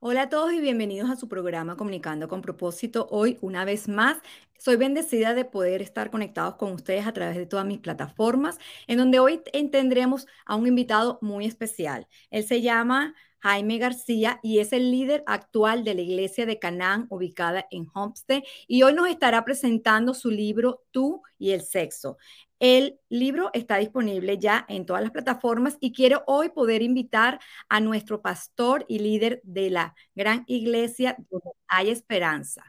Hola a todos y bienvenidos a su programa Comunicando con propósito. Hoy, una vez más, soy bendecida de poder estar conectados con ustedes a través de todas mis plataformas, en donde hoy tendremos a un invitado muy especial. Él se llama Jaime García y es el líder actual de la iglesia de Canaán ubicada en Homestead y hoy nos estará presentando su libro Tú y el sexo. El libro está disponible ya en todas las plataformas y quiero hoy poder invitar a nuestro pastor y líder de la gran iglesia donde hay esperanza.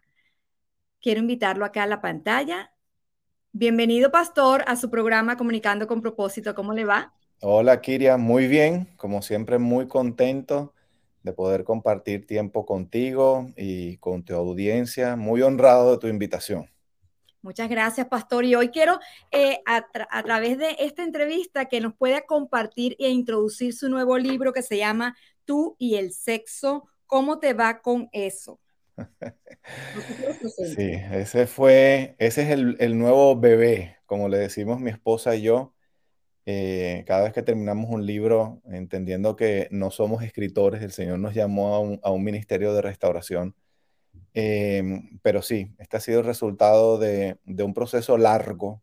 Quiero invitarlo acá a la pantalla. Bienvenido, pastor, a su programa Comunicando con propósito. ¿Cómo le va? Hola, Kiria. Muy bien. Como siempre, muy contento de poder compartir tiempo contigo y con tu audiencia. Muy honrado de tu invitación. Muchas gracias, Pastor. Y hoy quiero, eh, a, través de esta entrevista, que nos pueda compartir e introducir su nuevo libro que se llama Tú y el sexo. ¿Cómo te va con eso? Sí, ese fue, ese es el, nuevo bebé, como le decimos mi esposa y yo. Eh, cada vez que terminamos un libro, entendiendo que no somos escritores, el Señor nos llamó a un, a un ministerio de restauración Em, pero sí, este ha sido el resultado de, un proceso largo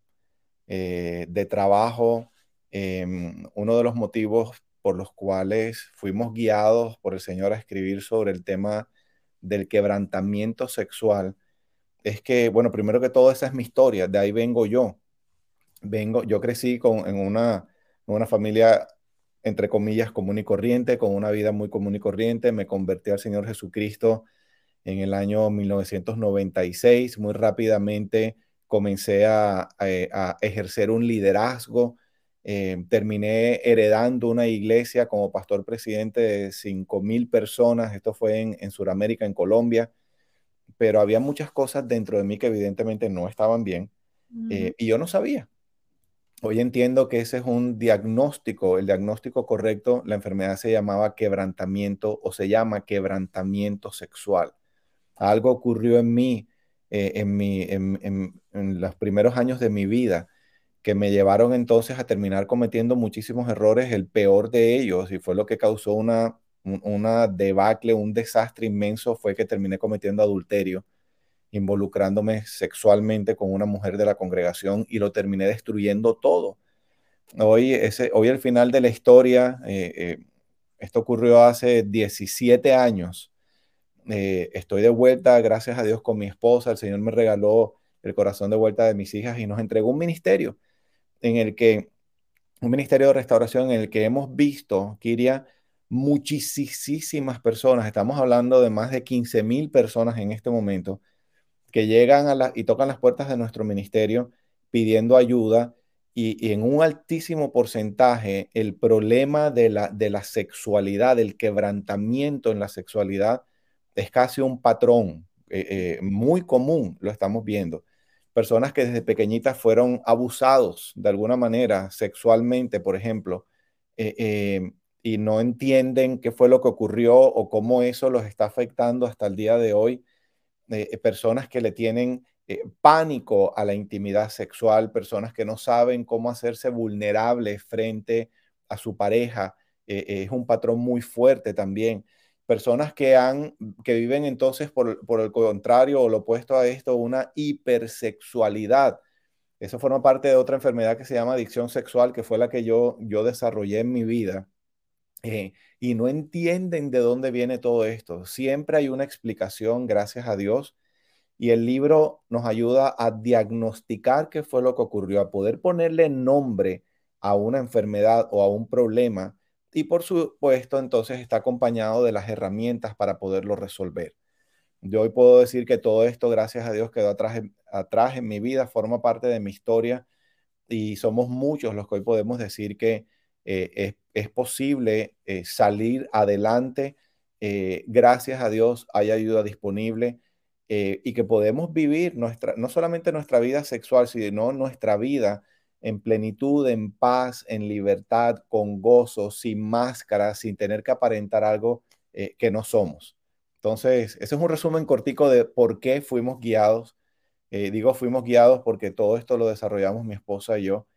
eh, de trabajo. Em, uno de los motivos por los cuales fuimos guiados por el Señor a escribir sobre el tema del quebrantamiento sexual es que, bueno, primero que todo, esa es mi historia, de ahí vengo yo. Vengo, yo crecí con, en una, una familia, entre comillas, común y corriente, con una vida muy común y corriente. Me convertí al Señor Jesucristo en el año 1996. Muy rápidamente comencé a, eh, ejercer un liderazgo. Eh, terminé heredando una iglesia como pastor presidente de 5 mil personas. Esto fue en, en Sudamérica, en Colombia. Pero había muchas cosas dentro de mí que evidentemente no estaban bien eh, y yo no sabía. Hoy entiendo que ese es un diagnóstico, el diagnóstico correcto, la enfermedad se llamaba quebrantamiento o se llama quebrantamiento sexual algo ocurrió en mí, eh, en, mi, en, los primeros años de mi vida, que me llevaron entonces a terminar cometiendo muchísimos errores, el peor de ellos, y fue lo que causó una, una debacle, un desastre inmenso, fue que terminé cometiendo adulterio, involucrándome sexualmente con una mujer de la congregación y lo terminé destruyendo todo. Hoy, ese, hoy al final de la historia, eh, eh, esto ocurrió hace 17 años, eh, estoy de vuelta, gracias a Dios, con mi esposa. El Señor me regaló el corazón de vuelta de mis hijas y nos entregó un ministerio en el que, un ministerio de restauración en el que hemos visto, Kiria, muchísimas personas, estamos hablando de más de 15 mil personas en este momento, que llegan a la, y tocan las puertas de nuestro ministerio pidiendo ayuda y, en un altísimo porcentaje el problema de la, de la sexualidad, el quebrantamiento en la sexualidad, es casi un patrón eh, eh, muy común, lo estamos viendo. Personas que desde pequeñitas fueron abusados de alguna manera sexualmente, por ejemplo, eh, y no entienden qué fue lo que ocurrió o cómo eso los está afectando hasta el día de hoy. personas que le tienen pánico a la intimidad sexual, personas que no saben cómo hacerse vulnerables frente a su pareja. es un patrón muy fuerte también personas que, han, que viven entonces por, por el contrario o lo opuesto a esto, una hipersexualidad. Eso forma parte de otra enfermedad que se llama adicción sexual, que fue la que yo, yo desarrollé en mi vida. Eh, y no entienden de dónde viene todo esto. Siempre hay una explicación, gracias a Dios. Y el libro nos ayuda a diagnosticar qué fue lo que ocurrió, a poder ponerle nombre a una enfermedad o a un problema y por supuesto entonces está acompañado de las herramientas para poderlo resolver. Yo hoy puedo decir que todo esto, gracias a Dios, quedó atrás, atrás en mi vida, forma parte de mi historia y somos muchos los que hoy podemos decir que eh, es, posible eh, salir adelante. Eh, gracias a Dios hay ayuda disponible y que podemos vivir nuestra, no solamente nuestra vida sexual, sino nuestra vida en plenitud, en paz, en libertad, con gozo, sin máscara, sin tener que aparentar algo eh, que no somos. Entonces, ese es un resumen cortico de por qué fuimos guiados. Eh, digo fuimos guiados porque todo esto lo desarrollamos mi esposa y yo,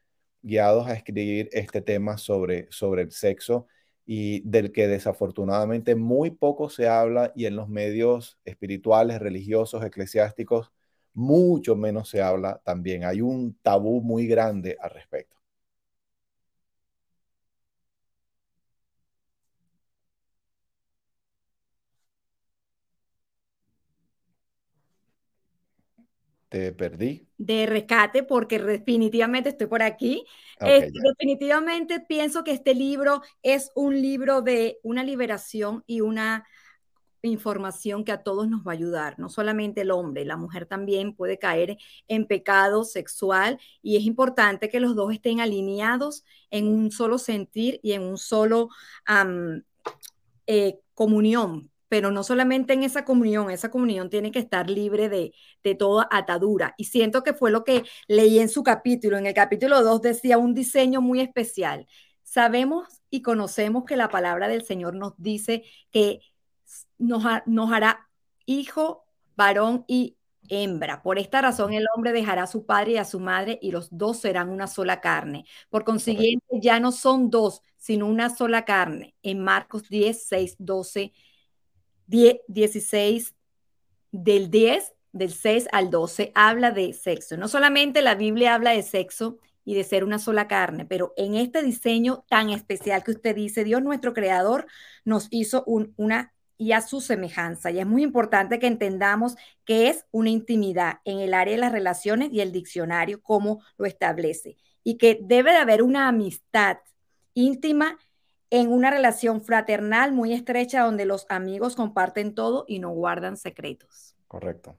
guiados a escribir este tema sobre, sobre el sexo y del que desafortunadamente muy poco se habla y en los medios espirituales, religiosos, eclesiásticos, mucho menos se habla también. Hay un tabú muy grande al respecto. Te perdí. De rescate, porque definitivamente estoy por aquí. Okay, definitivamente pienso que este libro es un libro de una liberación y una información que a todos nos va a ayudar, no solamente el hombre, la mujer también puede caer en pecado sexual y es importante que los dos estén alineados en un solo sentir y en un solo um, eh, comunión, pero no solamente en esa comunión, esa comunión tiene que estar libre de, de, toda atadura. Y siento que fue lo que leí en su capítulo. En el capítulo 2 decía un diseño muy especial. Sabemos y conocemos que la palabra del Señor nos dice que nos, nos hará hijo, varón y hembra. Por esta razón el hombre dejará a su padre y a su madre y los dos serán una sola carne. Por consiguiente, ya no son dos, sino una sola carne. En Marcos 10, 6, 12 16, del 10, del 6 al 12, habla de sexo. No solamente la Biblia habla de sexo y de ser una sola carne, pero en este diseño tan especial que usted dice, Dios nuestro creador nos hizo una y a su semejanza. Y es muy importante que entendamos que es una intimidad en el área de las relaciones y el diccionario, como lo establece, y que debe de haber una amistad íntima en una relación fraternal muy estrecha donde los amigos comparten todo y no guardan secretos. Correcto.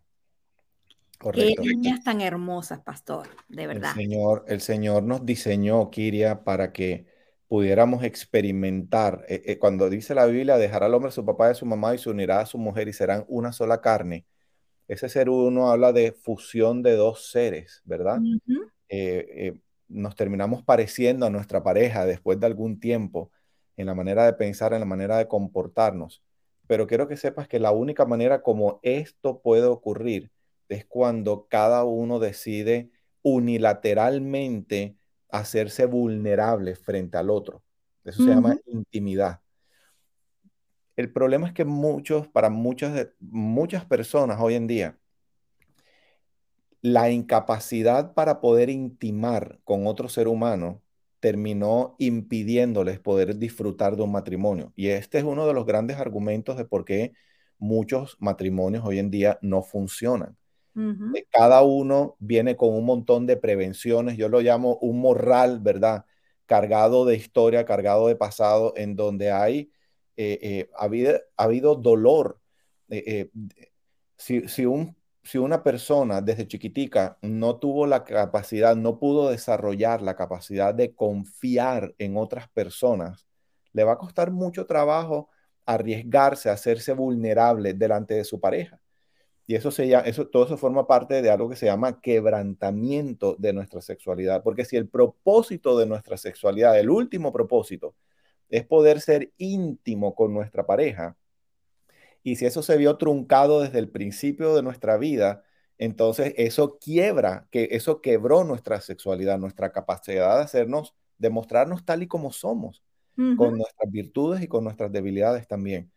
Correcto. Qué niñas tan hermosas, pastor, de verdad. El Señor, el Señor nos diseñó, Kiria, para que pudiéramos experimentar. Eh, eh, cuando dice la Biblia, dejará al hombre a su papá y a su mamá y se unirá a su mujer y serán una sola carne. Ese ser uno habla de fusión de dos seres, ¿verdad? Eh, nos terminamos pareciendo a nuestra pareja después de algún tiempo en la manera de pensar, en la manera de comportarnos. Pero quiero que sepas que la única manera como esto puede ocurrir es cuando cada uno decide unilateralmente hacerse vulnerable frente al otro. Eso se llama intimidad. El problema es que muchos, para muchas, muchas personas hoy en día, la incapacidad para poder intimar con otro ser humano terminó impidiéndoles poder disfrutar de un matrimonio. Y este es uno de los grandes argumentos de por qué muchos matrimonios hoy en día no funcionan. Eh, cada uno viene con un montón de prevenciones, yo lo llamo un morral, ¿verdad? Cargado de historia, cargado de pasado, en donde hay, eh, eh, ha, habido, dolor. si, si un si una persona desde chiquitica no tuvo la capacidad, no pudo desarrollar la capacidad de confiar en otras personas, le va a costar mucho trabajo arriesgarse, hacerse vulnerable delante de su pareja. Y eso, se llama, eso, todo eso forma parte de algo que se llama quebrantamiento de nuestra sexualidad. Porque si el propósito de nuestra sexualidad, el último propósito, es poder ser íntimo con nuestra pareja, y si eso se vio truncado desde el principio de nuestra vida, entonces eso quiebra, que eso quebró nuestra sexualidad, nuestra capacidad de hacernos, de mostrarnos tal y como somos, con nuestras virtudes y con nuestras debilidades también.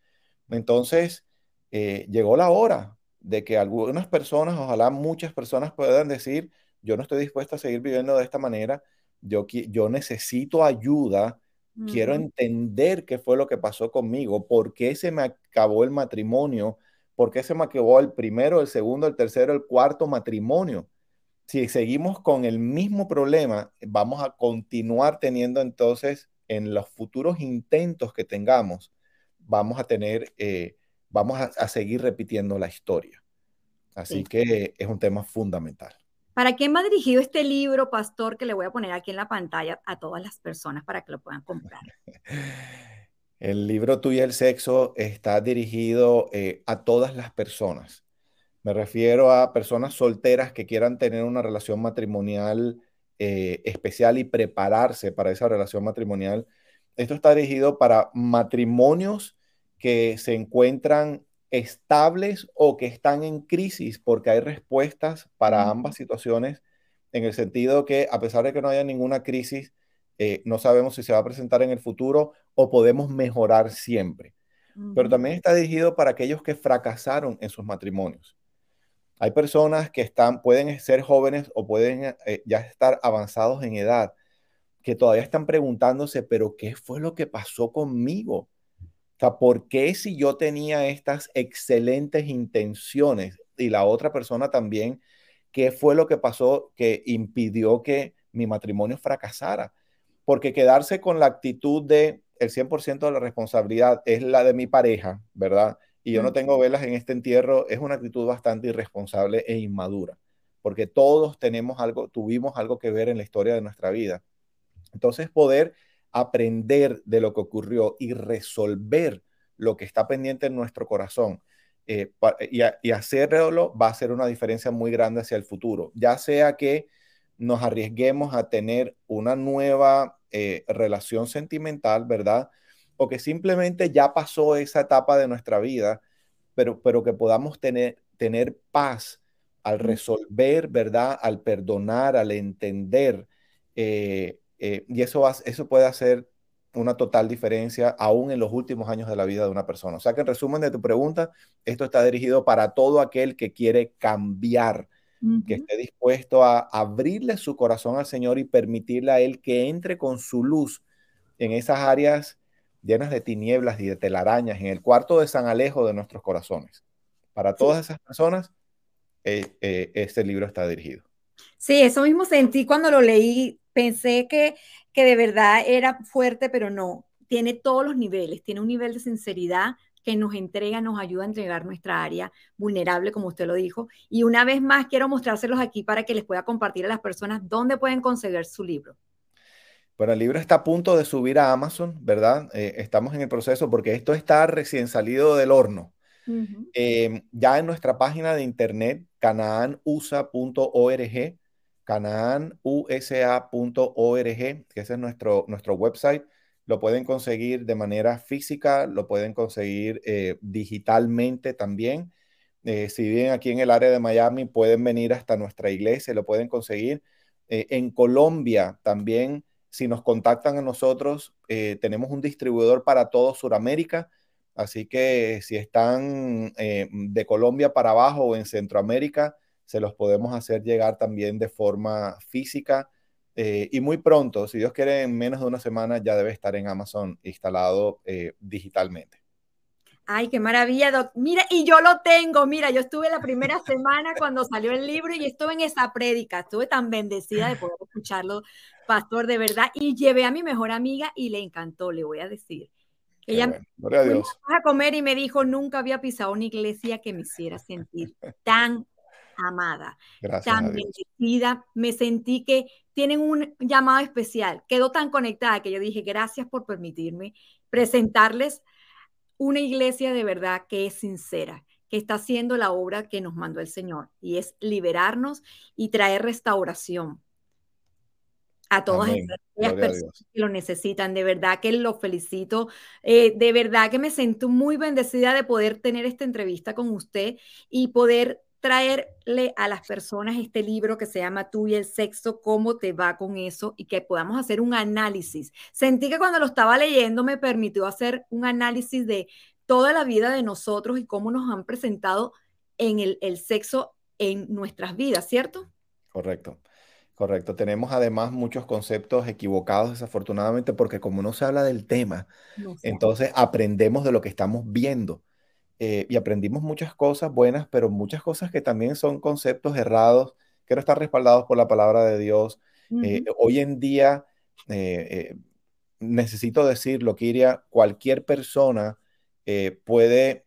Entonces, eh, llegó la hora de que algunas personas, ojalá muchas personas puedan decir, yo no estoy dispuesta a seguir viviendo de esta manera, yo, yo necesito ayuda Quiero entender qué fue lo que pasó conmigo, por qué se me acabó el matrimonio, por qué se me acabó el primero, el segundo, el tercero, el cuarto matrimonio. Si seguimos con el mismo problema, vamos a continuar teniendo entonces en los futuros intentos que tengamos, vamos a tener, eh, vamos a, seguir repitiendo la historia. Así que es un tema fundamental. ¿Para quién va dirigido este libro, pastor, que le voy a poner aquí en la pantalla a todas las personas para que lo puedan comprar? El libro Tú y el Sexo está dirigido eh, a todas las personas. Me refiero a personas solteras que quieran tener una relación matrimonial eh, especial y prepararse para esa relación matrimonial. Esto está dirigido para matrimonios que se encuentran estables o que están en crisis, porque hay respuestas para ambas situaciones, en el sentido que a pesar de que no haya ninguna crisis, eh, no sabemos si se va a presentar en el futuro o podemos mejorar siempre. Pero también está dirigido para aquellos que fracasaron en sus matrimonios. Hay personas que están, pueden ser jóvenes o pueden eh, ya estar avanzados en edad, que todavía están preguntándose, pero ¿qué fue lo que pasó conmigo? Sea, ¿por qué si yo tenía estas excelentes intenciones y la otra persona también, qué fue lo que pasó que impidió que mi matrimonio fracasara? Porque quedarse con la actitud de el 100% de la responsabilidad es la de mi pareja, ¿verdad? Y yo no tengo velas en este entierro, es una actitud bastante irresponsable e inmadura, porque todos tenemos algo, tuvimos algo que ver en la historia de nuestra vida. Entonces, poder aprender de lo que ocurrió y resolver lo que está pendiente en nuestro corazón eh, y, y, hacerlo va a ser una diferencia muy grande hacia el futuro, ya sea que nos arriesguemos a tener una nueva eh, relación sentimental, ¿verdad? O que simplemente ya pasó esa etapa de nuestra vida, pero, pero que podamos tener, tener paz al resolver, ¿verdad? Al perdonar, al entender. Eh, eh, y eso, va, eso puede hacer una total diferencia aún en los últimos años de la vida de una persona. O sea que en resumen de tu pregunta, esto está dirigido para todo aquel que quiere cambiar que esté dispuesto a abrirle su corazón al Señor y permitirle a Él que entre con su luz en esas áreas llenas de tinieblas y de telarañas, en el cuarto de San Alejo de nuestros corazones. Para todas esas personas, eh, eh, este libro está dirigido. Sí, eso mismo sentí cuando lo leí. Pensé que, que de verdad era fuerte, pero no. Tiene todos los niveles. Tiene un nivel de sinceridad, que nos entrega, nos ayuda a entregar nuestra área vulnerable, como usted lo dijo. Y una vez más, quiero mostrárselos aquí para que les pueda compartir a las personas dónde pueden conseguir su libro. Bueno, el libro está a punto de subir a Amazon, ¿verdad? Eh, estamos en el proceso porque esto está recién salido del horno. Em, ya en nuestra página de internet, canaanusa.org, canaanusa.org, que ese es nuestro, nuestro website, lo pueden conseguir de manera física, lo pueden conseguir eh, digitalmente también. Eh, si viven aquí en el área de Miami, pueden venir hasta nuestra iglesia, lo pueden conseguir. Eh, en Colombia también, si nos contactan a nosotros, tenemos un distribuidor para todo Sudamérica. Así que si están de Colombia para abajo o en Centroamérica, se los podemos hacer llegar también de forma física. Eh, y muy pronto, si Dios quiere, en menos de una semana ya debe estar en Amazon instalado eh, digitalmente. Ay, qué maravilla, Doc. Mira, y yo lo tengo. Mira, yo estuve la primera semana cuando salió el libro y estuve en esa prédica. Estuve tan bendecida de poder escucharlo, pastor, de verdad. Y llevé a mi mejor amiga y le encantó, le voy a decir. Ella bueno. a Dios. a comer y me dijo, nunca había pisado una iglesia que me hiciera sentir tan amada, tan bendecida. Me sentí que tienen un llamado especial. Quedó tan conectada que yo dije, gracias por permitirme presentarles una iglesia de verdad que es sincera, que está haciendo la obra que nos mandó el Señor y es liberarnos y traer restauración a todas las personas que lo necesitan. De verdad que lo felicito. Eh, de verdad que me siento muy bendecida de poder tener esta entrevista con usted y poder traerle a las personas este libro que se llama Tú y el sexo, cómo te va con eso y que podamos hacer un análisis. Sentí que cuando lo estaba leyendo me permitió hacer un análisis de toda la vida de nosotros y cómo nos han presentado en el, el sexo en nuestras vidas, ¿cierto? Correcto. Correcto. Tenemos además muchos conceptos equivocados, desafortunadamente, porque como no se habla del tema, entonces aprendemos de lo que estamos viendo. Eh, y aprendimos muchas cosas buenas, pero muchas cosas que también son conceptos errados, que no están respaldados por la palabra de Dios. Eh, hoy en día, eh, necesito decirlo, Kiria, cualquier persona puede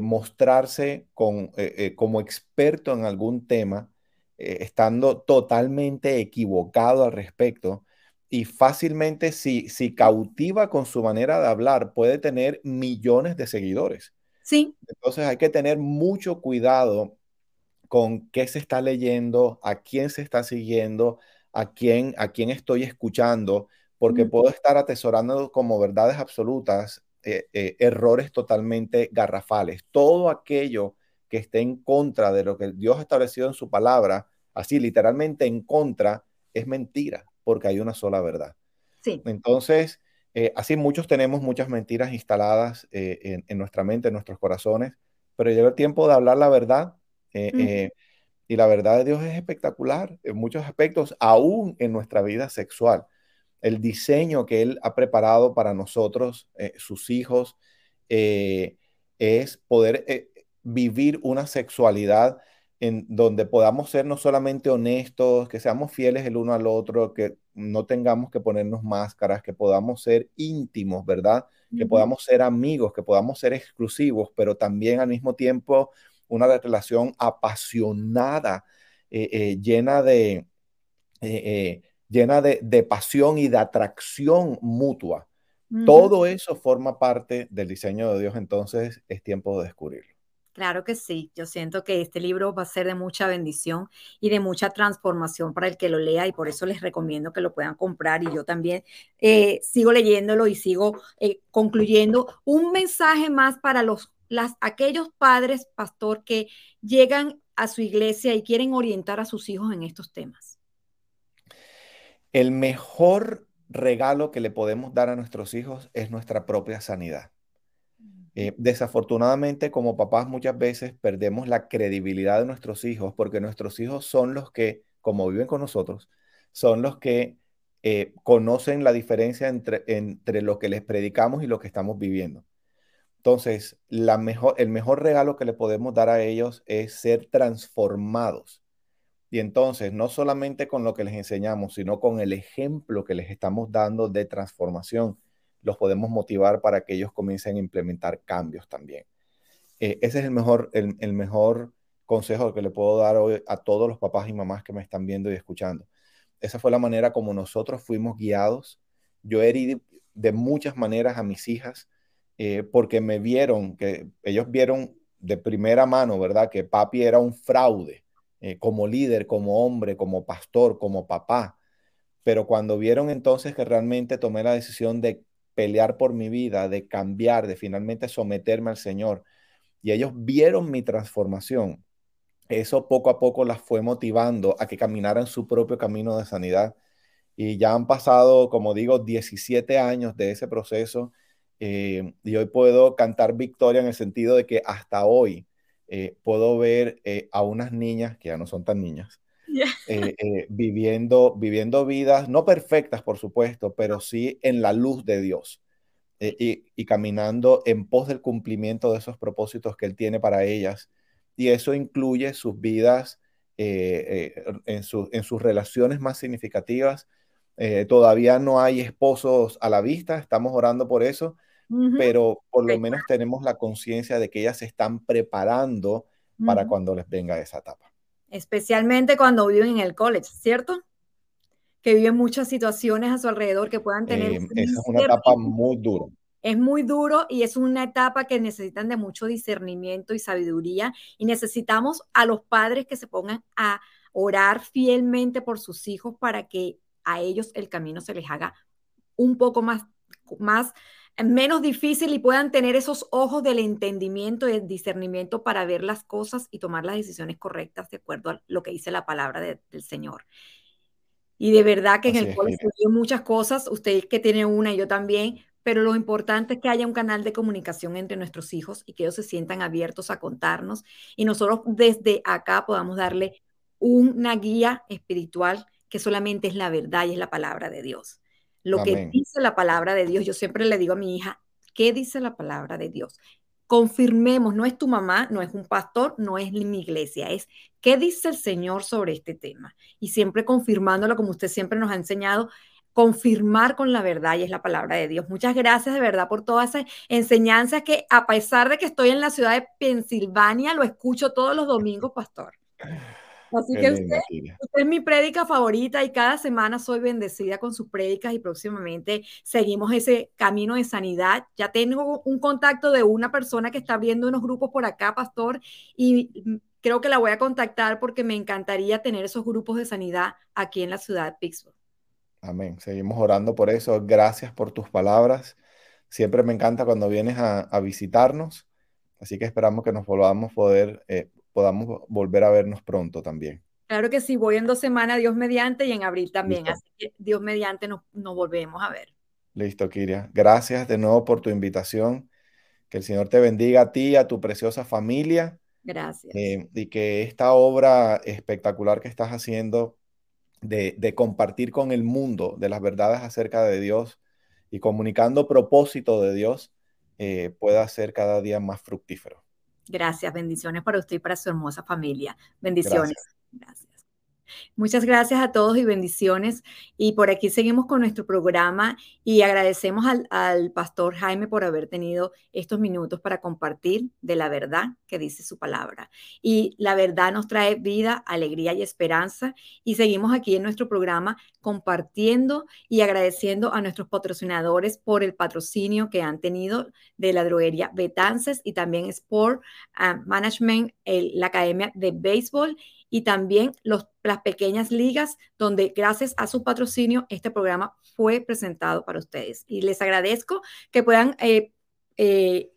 mostrarse con, como experto en algún tema, estando totalmente equivocado al respecto. Y fácilmente, si, si cautiva con su manera de hablar, puede tener millones de seguidores. Sí. Entonces hay que tener mucho cuidado con qué se está leyendo, a quién se está siguiendo, a quién, a quién estoy escuchando, porque puedo estar atesorando como verdades absolutas eh, eh, errores totalmente garrafales. Todo aquello que esté en contra de lo que Dios ha establecido en su palabra, así literalmente en contra, es mentira, porque hay una sola verdad. Sí. Entonces, eh, así muchos tenemos muchas mentiras instaladas eh, en, nuestra mente, en nuestros corazones, pero llega el tiempo de hablar la verdad. Eh, y la verdad de Dios es espectacular en muchos aspectos, aún en nuestra vida sexual. El diseño que Él ha preparado para nosotros, sus hijos, es poder vivir una sexualidad en donde podamos ser no solamente honestos, que seamos fieles el uno al otro, que no tengamos que ponernos máscaras, que podamos ser íntimos, ¿verdad? Que podamos ser amigos, que podamos ser exclusivos, pero también al mismo tiempo una relación apasionada, eh, eh, llena de... Eh, llena de, pasión y de atracción mutua. Todo eso forma parte del diseño de Dios, entonces es tiempo de descubrirlo. Claro que sí, yo siento que este libro va a ser de mucha bendición y de mucha transformación para el que lo lea y por eso les recomiendo que lo puedan comprar y yo también eh, sigo leyéndolo y sigo eh, concluyendo un mensaje más para los aquellos padres, pastor, que llegan a su iglesia y quieren orientar a sus hijos en estos temas. El mejor regalo que le podemos dar a nuestros hijos es nuestra propia sanidad. Eh, desafortunadamente, como papás muchas veces perdemos la credibilidad de nuestros hijos porque nuestros hijos son los que, como viven con nosotros, son los que eh, conocen la diferencia entre, entre lo que les predicamos y lo que estamos viviendo. Entonces, la mejor, el mejor regalo que le podemos dar a ellos es ser transformados. Y entonces, no solamente con lo que les enseñamos, sino con el ejemplo que les estamos dando de transformación los podemos motivar para que ellos comiencen a implementar cambios también. Eh, ese es el mejor, el, mejor consejo que le puedo dar hoy a todos los papás y mamás que me están viendo y escuchando. Esa fue la manera como nosotros fuimos guiados. Yo herí de muchas maneras a mis hijas eh, porque me vieron, que ellos vieron de primera mano, ¿verdad? Que papi era un fraude eh, como líder, como hombre, como pastor, como papá. Pero cuando vieron entonces que realmente tomé la decisión de pelear por mi vida, de cambiar, de finalmente someterme al Señor. Y ellos vieron mi transformación. Eso poco a poco las fue motivando a que caminaran su propio camino de sanidad. Y ya han pasado, como digo, 17 años de ese proceso. Eh, y hoy puedo cantar victoria en el sentido de que hasta hoy eh, puedo ver eh, a unas niñas, que ya no son tan niñas, eh, eh, viviendo, viviendo vidas no perfectas, por supuesto, pero sí en la luz de Dios eh, y, caminando en pos del cumplimiento de esos propósitos que Él tiene para ellas. Y eso incluye sus vidas en, en, sus relaciones más significativas. todavía no hay esposos a la vista, estamos orando por eso, pero por lo menos tenemos la conciencia de que ellas se están preparando para cuando les venga esa etapa especialmente cuando viven en el college, ¿cierto? Que viven muchas situaciones a su alrededor que puedan tener. Eh, esa es una etapa muy dura. Es muy duro y es una etapa que necesitan de mucho discernimiento y sabiduría y necesitamos a los padres que se pongan a orar fielmente por sus hijos para que a ellos el camino se les haga un poco más, más menos difícil y puedan tener esos ojos del entendimiento y el discernimiento para ver las cosas y tomar las decisiones correctas de acuerdo a lo que dice la palabra del Señor. Y de verdad que en el hay muchas cosas, usted que tiene una y yo también, pero lo importante es que haya un canal de comunicación entre nuestros hijos y que ellos se sientan abiertos a contarnos y nosotros desde acá podamos darle una guía espiritual que solamente es la verdad y es la palabra de Dios lo que dice la palabra de Dios. Yo siempre le digo a mi hija, ¿qué dice la palabra de Dios? Confirmemos, no es tu mamá, no es un pastor, no es mi iglesia, es qué dice el Señor sobre este tema. Y siempre confirmándolo como usted siempre nos ha enseñado, confirmar con la verdad y es la palabra de Dios. Muchas gracias de verdad por todas esas enseñanzas que a pesar de que estoy en la ciudad de Pensilvania, lo escucho todos los domingos, pastor. Así que usted, es mi prédica favorita y cada semana soy bendecida con sus prédicas y próximamente seguimos ese camino de sanidad. Ya tengo un contacto de una persona que está abriendo unos grupos por acá, pastor, y creo que la voy a contactar porque me encantaría tener esos grupos de sanidad aquí en la ciudad de Pittsburgh. Amén. Seguimos orando por eso. Gracias por tus palabras. Siempre me encanta cuando vienes a, visitarnos. Así que esperamos que nos volvamos poder, eh, podamos volver a vernos pronto también. Claro que sí, voy en dos semanas, Dios mediante, y en abril también. Así que Dios mediante nos, nos volvemos a ver. Listo, Kiria. Gracias de nuevo por tu invitación. Que el Señor te bendiga a ti, a tu preciosa familia. Gracias. Eh, y que esta obra espectacular que estás haciendo de, de, compartir con el mundo de las verdades acerca de Dios y comunicando propósito de Dios eh, pueda ser cada día más fructífero. Gracias, bendiciones para usted y para su hermosa familia. Bendiciones. Gracias. Gracias. Muchas gracias a todos y bendiciones. Y por aquí seguimos con nuestro programa y agradecemos al, pastor Jaime por haber tenido estos minutos para compartir de la verdad que dice su palabra. Y la verdad nos trae vida, alegría y esperanza. Y seguimos aquí en nuestro programa compartiendo y agradeciendo a nuestros patrocinadores por el patrocinio que han tenido de la droguería Betances y también Sport uh, Management, el, la Academia de Béisbol y también los, las pequeñas ligas, donde gracias a su patrocinio este programa fue presentado para ustedes. Y les agradezco que puedan eh, eh,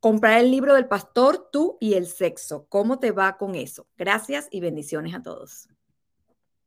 comprar el libro del pastor Tú y el sexo. ¿Cómo te va con eso? Gracias y bendiciones a todos.